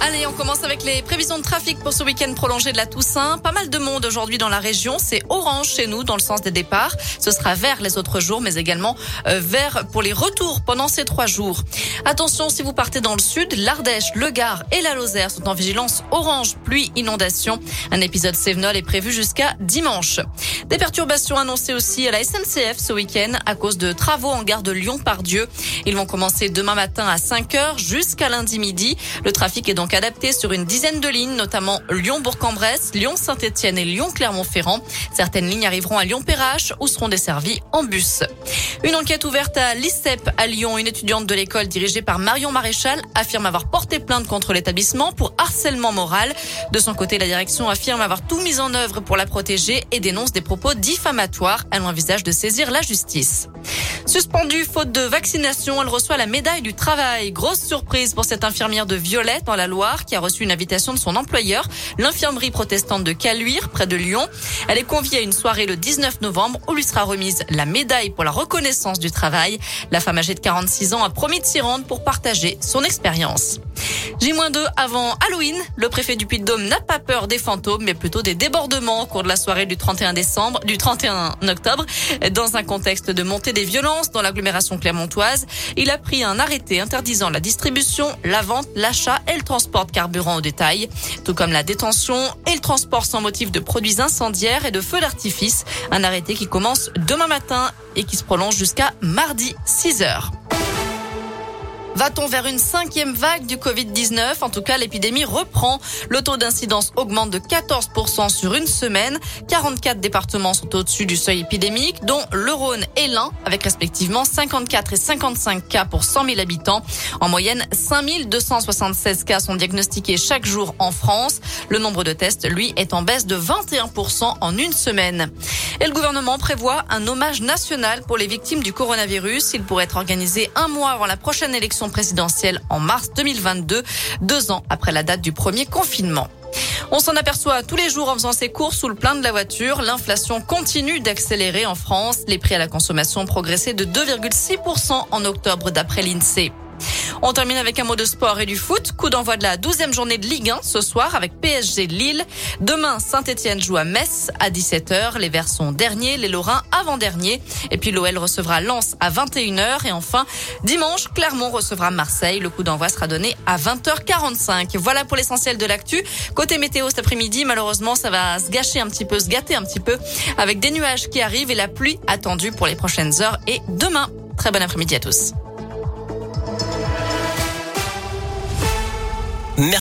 Allez, on commence avec les prévisions de trafic pour ce week-end prolongé de la Toussaint. Pas mal de monde aujourd'hui dans la région. C'est orange chez nous dans le sens des départs. Ce sera vert les autres jours, mais également euh, vert pour les retours pendant ces trois jours. Attention, si vous partez dans le sud, l'Ardèche, le Gard et la Lozère sont en vigilance orange, pluie, inondation. Un épisode Sévenol est prévu jusqu'à dimanche. Des perturbations annoncées aussi à la SNCF ce week-end à cause de travaux en gare de Lyon-Pardieu. Ils vont commencer demain matin à 5 heures jusqu'à lundi midi. Le trafic est donc adapté sur une dizaine de lignes, notamment Lyon-Bourg-en-Bresse, Lyon-Saint-Etienne et Lyon-Clermont-Ferrand. Certaines lignes arriveront à Lyon-Perrache ou seront desservies en bus. Une enquête ouverte à l'ICEP à Lyon. Une étudiante de l'école dirigée par Marion Maréchal affirme avoir porté plainte contre l'établissement pour harcèlement moral. De son côté, la direction affirme avoir tout mis en œuvre pour la protéger et dénonce des propos diffamatoires. Elle envisage de saisir la justice. Suspendue faute de vaccination, elle reçoit la médaille du travail. Grosse surprise pour cette infirmière de Violette dans la Loire qui a reçu une invitation de son employeur, l'infirmerie protestante de Caluire, près de Lyon. Elle est conviée à une soirée le 19 novembre où lui sera remise la médaille pour la reconnaissance du travail. La femme âgée de 46 ans a promis de s'y rendre pour partager son expérience. J-2 avant Halloween, le préfet du Puy-de-Dôme n'a pas peur des fantômes, mais plutôt des débordements au cours de la soirée du 31 décembre, du 31 octobre. Dans un contexte de montée des violences dans l'agglomération clermontoise, il a pris un arrêté interdisant la distribution, la vente, l'achat et le transport de carburant au détail, tout comme la détention et le transport sans motif de produits incendiaires et de feux d'artifice. Un arrêté qui commence demain matin et qui se prolonge jusqu'à mardi 6 heures. Va-t-on vers une cinquième vague du Covid-19 En tout cas, l'épidémie reprend. Le taux d'incidence augmente de 14% sur une semaine. 44 départements sont au-dessus du seuil épidémique, dont le Rhône et l'Ain, avec respectivement 54 et 55 cas pour 100 000 habitants. En moyenne, 5 276 cas sont diagnostiqués chaque jour en France. Le nombre de tests, lui, est en baisse de 21% en une semaine. Et le gouvernement prévoit un hommage national pour les victimes du coronavirus. Il pourrait être organisé un mois avant la prochaine élection présidentielle en mars 2022, deux ans après la date du premier confinement. On s'en aperçoit tous les jours en faisant ses courses sous le plein de la voiture. L'inflation continue d'accélérer en France. Les prix à la consommation ont progressé de 2,6% en octobre d'après l'INSEE. On termine avec un mot de sport et du foot. Coup d'envoi de la douzième journée de Ligue 1 ce soir avec PSG Lille. Demain, Saint-Etienne joue à Metz à 17h. Les Verts sont derniers, les Lorrains avant-derniers. Et puis l'OL recevra Lens à 21h. Et enfin, dimanche, Clermont recevra Marseille. Le coup d'envoi sera donné à 20h45. Voilà pour l'essentiel de l'actu. Côté météo cet après-midi, malheureusement, ça va se gâcher un petit peu, se gâter un petit peu avec des nuages qui arrivent et la pluie attendue pour les prochaines heures et demain. Très bon après-midi à tous.